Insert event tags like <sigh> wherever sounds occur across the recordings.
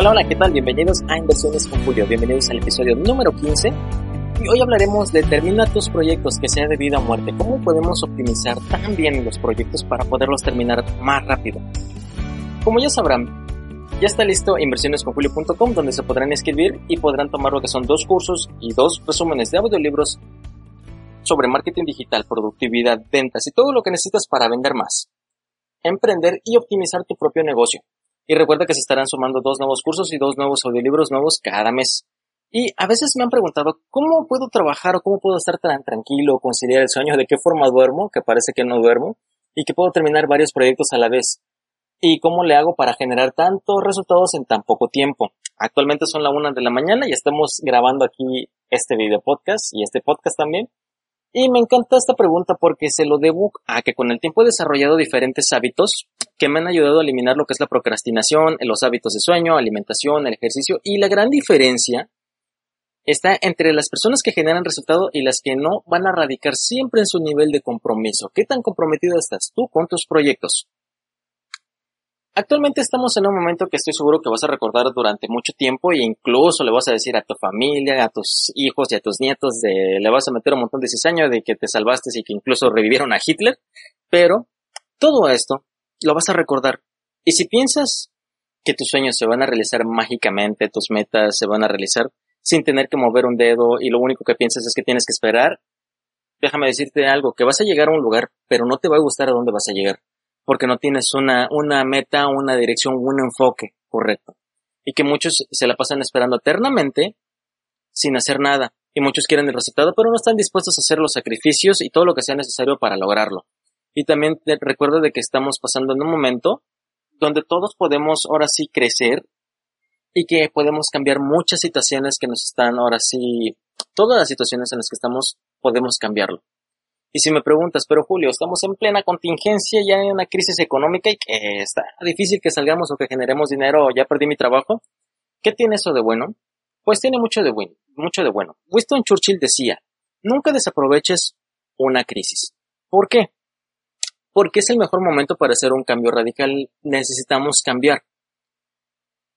Hola, hola, ¿qué tal? Bienvenidos a Inversiones con Julio. Bienvenidos al episodio número 15. Y hoy hablaremos de terminar tus proyectos que sea de vida o muerte. ¿Cómo podemos optimizar tan bien los proyectos para poderlos terminar más rápido? Como ya sabrán, ya está listo inversionesconjulio.com donde se podrán escribir y podrán tomar lo que son dos cursos y dos resúmenes de audiolibros sobre marketing digital, productividad, ventas y todo lo que necesitas para vender más, emprender y optimizar tu propio negocio. Y recuerda que se estarán sumando dos nuevos cursos y dos nuevos audiolibros nuevos cada mes. Y a veces me han preguntado cómo puedo trabajar o cómo puedo estar tan tranquilo, conciliar el sueño, de qué forma duermo, que parece que no duermo, y que puedo terminar varios proyectos a la vez. Y cómo le hago para generar tantos resultados en tan poco tiempo. Actualmente son la una de la mañana y estamos grabando aquí este video podcast y este podcast también. Y me encanta esta pregunta porque se lo debo a que con el tiempo he desarrollado diferentes hábitos que me han ayudado a eliminar lo que es la procrastinación, los hábitos de sueño, alimentación, el ejercicio y la gran diferencia está entre las personas que generan resultado y las que no van a radicar siempre en su nivel de compromiso. ¿Qué tan comprometido estás tú con tus proyectos? Actualmente estamos en un momento que estoy seguro que vas a recordar durante mucho tiempo e incluso le vas a decir a tu familia, a tus hijos y a tus nietos de, le vas a meter un montón de cizaño de que te salvaste y que incluso revivieron a Hitler, pero todo esto lo vas a recordar. Y si piensas que tus sueños se van a realizar mágicamente, tus metas se van a realizar sin tener que mover un dedo y lo único que piensas es que tienes que esperar, déjame decirte algo, que vas a llegar a un lugar, pero no te va a gustar a dónde vas a llegar porque no tienes una, una meta, una dirección, un enfoque correcto. Y que muchos se la pasan esperando eternamente sin hacer nada. Y muchos quieren el resultado, pero no están dispuestos a hacer los sacrificios y todo lo que sea necesario para lograrlo. Y también recuerda de que estamos pasando en un momento donde todos podemos ahora sí crecer y que podemos cambiar muchas situaciones que nos están ahora sí, todas las situaciones en las que estamos podemos cambiarlo. Y si me preguntas, pero Julio, estamos en plena contingencia, ya hay una crisis económica y que está difícil que salgamos o que generemos dinero o ya perdí mi trabajo, ¿qué tiene eso de bueno? Pues tiene mucho de bueno, mucho de bueno. Winston Churchill decía, nunca desaproveches una crisis. ¿Por qué? Porque es el mejor momento para hacer un cambio radical. Necesitamos cambiar.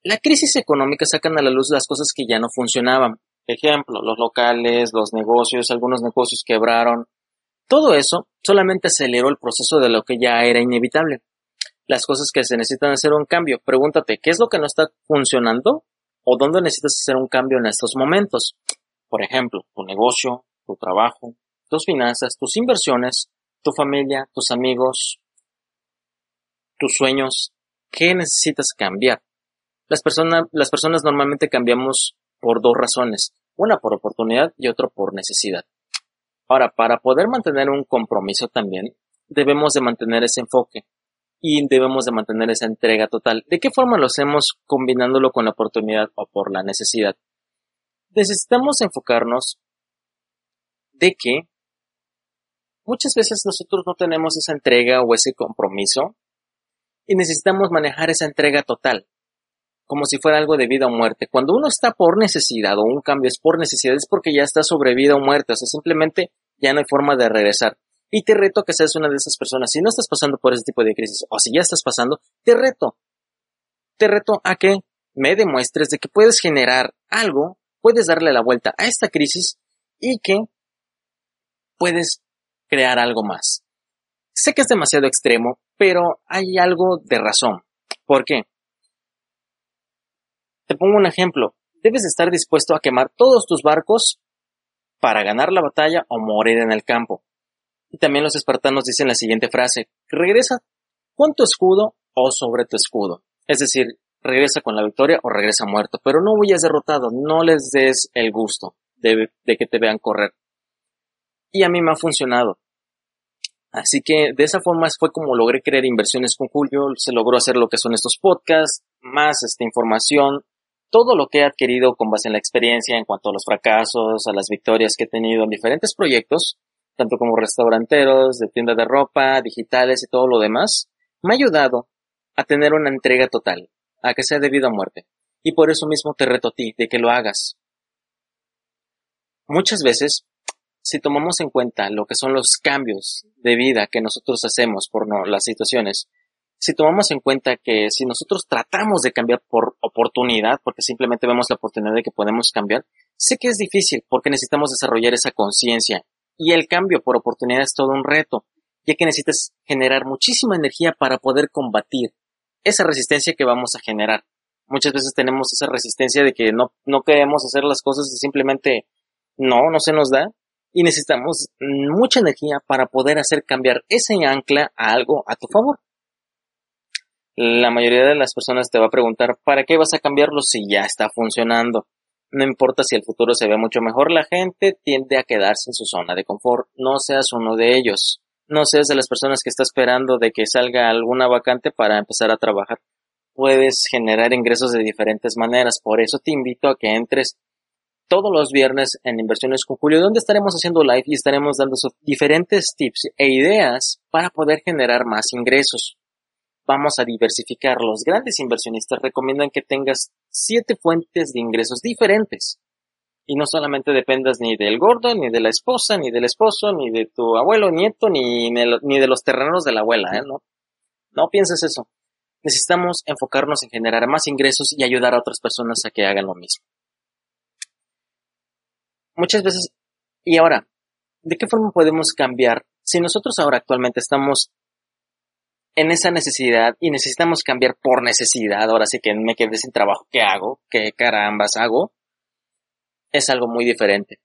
La crisis económica sacan a la luz las cosas que ya no funcionaban. Ejemplo, los locales, los negocios, algunos negocios quebraron, todo eso solamente aceleró el proceso de lo que ya era inevitable. Las cosas que se necesitan hacer un cambio. Pregúntate, ¿qué es lo que no está funcionando? ¿O dónde necesitas hacer un cambio en estos momentos? Por ejemplo, tu negocio, tu trabajo, tus finanzas, tus inversiones, tu familia, tus amigos, tus sueños. ¿Qué necesitas cambiar? Las, personas normalmente cambiamos por dos razones. Una por oportunidad y otra por necesidad. Ahora, para poder mantener un compromiso también, debemos de mantener ese enfoque y debemos de mantener esa entrega total. ¿De qué forma lo hacemos combinándolo con la oportunidad o por la necesidad? Necesitamos enfocarnos de que muchas veces nosotros no tenemos esa entrega o ese compromiso y necesitamos manejar esa entrega total como si fuera algo de vida o muerte. Cuando uno está por necesidad o un cambio es por necesidad es porque ya está sobre vida o muerte, o sea, simplemente ya no hay forma de regresar. Y te reto que seas una de esas personas. Si no estás pasando por ese tipo de crisis o si ya estás pasando, te reto. Te reto a que me demuestres de que puedes generar algo, puedes darle la vuelta a esta crisis y que puedes crear algo más. Sé que es demasiado extremo, pero hay algo de razón. ¿Por qué? Te pongo un ejemplo. Debes estar dispuesto a quemar todos tus barcos para ganar la batalla o morir en el campo. Y también los espartanos dicen la siguiente frase, regresa con tu escudo o sobre tu escudo. Es decir, regresa con la victoria o regresa muerto, pero no huyas derrotado, no les des el gusto de, de que te vean correr. Y a mí me ha funcionado. Así que de esa forma fue como logré crear inversiones con Julio, se logró hacer lo que son estos podcasts, más esta información, todo lo que he adquirido con base en la experiencia en cuanto a los fracasos, a las victorias que he tenido en diferentes proyectos, tanto como restauranteros, de tienda de ropa, digitales y todo lo demás, me ha ayudado a tener una entrega total, a que sea debido a muerte. Y por eso mismo te reto a ti de que lo hagas. Muchas veces, si tomamos en cuenta lo que son los cambios de vida que nosotros hacemos por las situaciones, si tomamos en cuenta que si nosotros tratamos de cambiar por oportunidad, porque simplemente vemos la oportunidad de que podemos cambiar, sé que es difícil porque necesitamos desarrollar esa conciencia y el cambio por oportunidad es todo un reto, ya que necesitas generar muchísima energía para poder combatir esa resistencia que vamos a generar. Muchas veces tenemos esa resistencia de que no, no queremos hacer las cosas y simplemente no, no se nos da. Y necesitamos mucha energía para poder hacer cambiar ese ancla a algo a tu favor la mayoría de las personas te va a preguntar, ¿para qué vas a cambiarlo si ya está funcionando? No importa si el futuro se ve mucho mejor, la gente tiende a quedarse en su zona de confort. No seas uno de ellos. No seas de las personas que está esperando de que salga alguna vacante para empezar a trabajar. Puedes generar ingresos de diferentes maneras. Por eso te invito a que entres todos los viernes en Inversiones con Julio, donde estaremos haciendo live y estaremos dando diferentes tips e ideas para poder generar más ingresos vamos a diversificar. Los grandes inversionistas recomiendan que tengas siete fuentes de ingresos diferentes. Y no solamente dependas ni del gordo, ni de la esposa, ni del esposo, ni de tu abuelo, nieto, ni, ni de los terrenos de la abuela, ¿eh? No, no pienses eso. Necesitamos enfocarnos en generar más ingresos y ayudar a otras personas a que hagan lo mismo. Muchas veces, y ahora, ¿de qué forma podemos cambiar? Si nosotros ahora actualmente estamos en esa necesidad y necesitamos cambiar por necesidad, ahora sí que me quedé sin trabajo, ¿qué hago? ¿Qué carambas hago? Es algo muy diferente.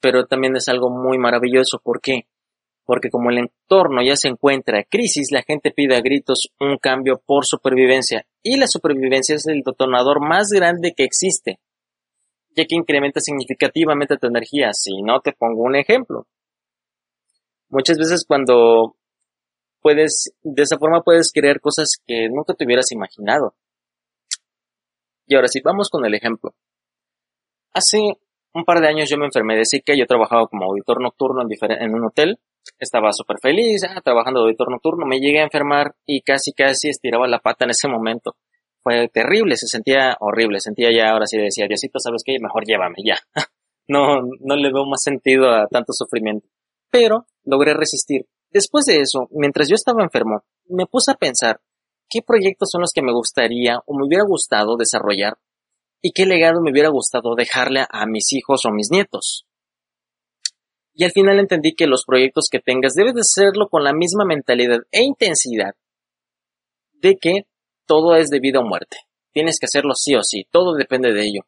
Pero también es algo muy maravilloso. ¿Por qué? Porque como el entorno ya se encuentra en crisis, la gente pide a gritos un cambio por supervivencia. Y la supervivencia es el detonador más grande que existe, ya que incrementa significativamente tu energía. Si no, te pongo un ejemplo. Muchas veces cuando puedes, de esa forma puedes crear cosas que nunca te hubieras imaginado. Y ahora sí, vamos con el ejemplo. Hace un par de años yo me enfermé de Zika, yo trabajaba como auditor nocturno en, en un hotel, estaba súper feliz, ah, trabajando de auditor nocturno, me llegué a enfermar y casi casi estiraba la pata en ese momento. Fue terrible, se sentía horrible, sentía ya, ahora sí decía, Diosito, ¿sabes qué? Mejor llévame ya. <laughs> no, no le veo más sentido a tanto sufrimiento. Pero logré resistir Después de eso, mientras yo estaba enfermo, me puse a pensar qué proyectos son los que me gustaría o me hubiera gustado desarrollar y qué legado me hubiera gustado dejarle a mis hijos o mis nietos. Y al final entendí que los proyectos que tengas debes de hacerlo con la misma mentalidad e intensidad de que todo es debido a muerte. Tienes que hacerlo sí o sí, todo depende de ello.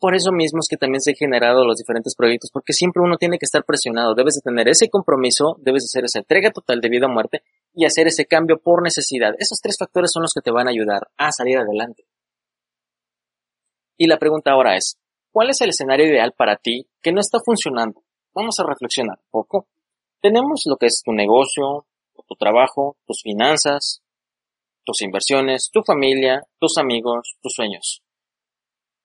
Por eso mismo es que también se han generado los diferentes proyectos, porque siempre uno tiene que estar presionado, debes de tener ese compromiso, debes de hacer esa entrega total de vida o muerte y hacer ese cambio por necesidad. Esos tres factores son los que te van a ayudar a salir adelante. Y la pregunta ahora es, ¿cuál es el escenario ideal para ti que no está funcionando? Vamos a reflexionar un poco. Tenemos lo que es tu negocio, tu trabajo, tus finanzas, tus inversiones, tu familia, tus amigos, tus sueños.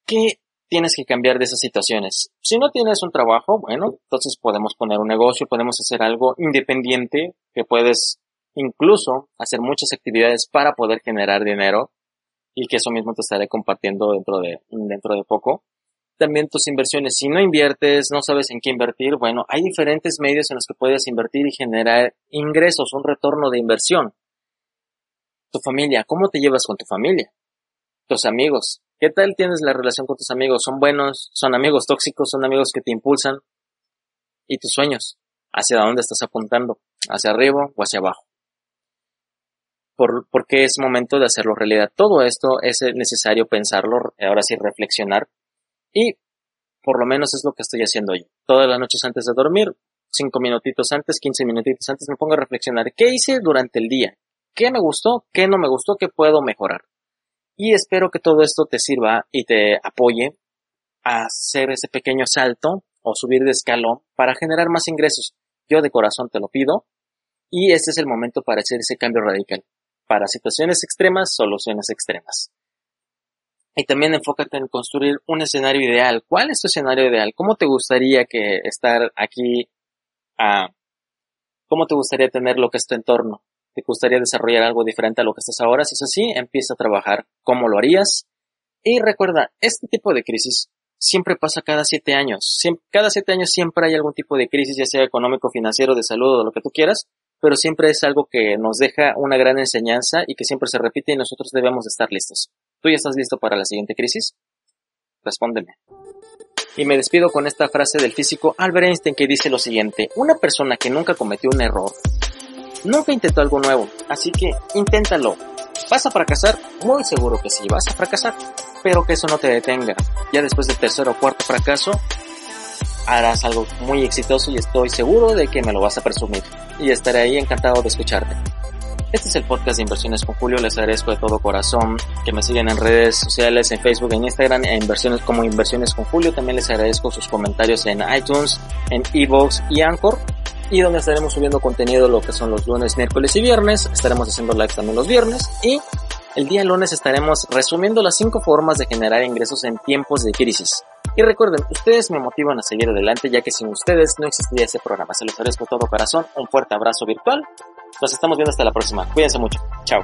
¿Qué tienes que cambiar de esas situaciones. Si no tienes un trabajo, bueno, entonces podemos poner un negocio, podemos hacer algo independiente, que puedes incluso hacer muchas actividades para poder generar dinero y que eso mismo te estaré compartiendo dentro de, dentro de poco. También tus inversiones. Si no inviertes, no sabes en qué invertir, bueno, hay diferentes medios en los que puedes invertir y generar ingresos, un retorno de inversión. Tu familia, ¿cómo te llevas con tu familia? Tus amigos, ¿Qué tal tienes la relación con tus amigos? ¿Son buenos? ¿Son amigos tóxicos? ¿Son amigos que te impulsan? ¿Y tus sueños? ¿Hacia dónde estás apuntando? ¿Hacia arriba o hacia abajo? Por, porque es momento de hacerlo realidad. Todo esto es necesario pensarlo, ahora sí reflexionar. Y por lo menos es lo que estoy haciendo yo. Todas las noches antes de dormir, cinco minutitos antes, quince minutitos antes, me pongo a reflexionar. ¿Qué hice durante el día? ¿Qué me gustó? ¿Qué no me gustó? ¿Qué puedo mejorar? Y espero que todo esto te sirva y te apoye a hacer ese pequeño salto o subir de escalón para generar más ingresos. Yo de corazón te lo pido Y este es el momento para hacer ese cambio radical. Para situaciones extremas, soluciones extremas. Y también enfócate en construir un escenario ideal. ¿Cuál es tu escenario ideal? ¿Cómo te gustaría que estar aquí? a ¿Cómo te gustaría tener lo que es tu entorno? ¿Te gustaría desarrollar algo diferente a lo que estás ahora? Si es así, empieza a trabajar. ¿Cómo lo harías? Y recuerda, este tipo de crisis siempre pasa cada siete años. cada siete años siempre hay algún tipo de crisis, ya sea económico, financiero, de salud o lo que tú quieras, pero siempre es algo que nos deja una gran enseñanza y que siempre se repite y nosotros debemos estar listos. ¿Tú ya estás listo para la siguiente crisis? Respóndeme. Y me despido con esta frase del físico Albert Einstein que dice lo siguiente, una persona que nunca cometió un error, nunca intentó algo nuevo, así que inténtalo. ¿Vas a fracasar? Muy seguro que sí, vas a fracasar, pero que eso no te detenga. Ya después del tercer o cuarto fracaso, harás algo muy exitoso y estoy seguro de que me lo vas a presumir. Y estaré ahí encantado de escucharte. Este es el podcast de Inversiones con Julio. Les agradezco de todo corazón que me sigan en redes sociales, en Facebook, en Instagram, en inversiones como Inversiones con Julio. También les agradezco sus comentarios en iTunes, en Evox y Anchor. Y donde estaremos subiendo contenido lo que son los lunes, miércoles y viernes. Estaremos haciendo live también los viernes. Y el día lunes estaremos resumiendo las cinco formas de generar ingresos en tiempos de crisis. Y recuerden, ustedes me motivan a seguir adelante ya que sin ustedes no existiría ese programa. Se los agradezco de todo corazón. Un fuerte abrazo virtual nos estamos viendo hasta la próxima. Cuídense mucho. Chao.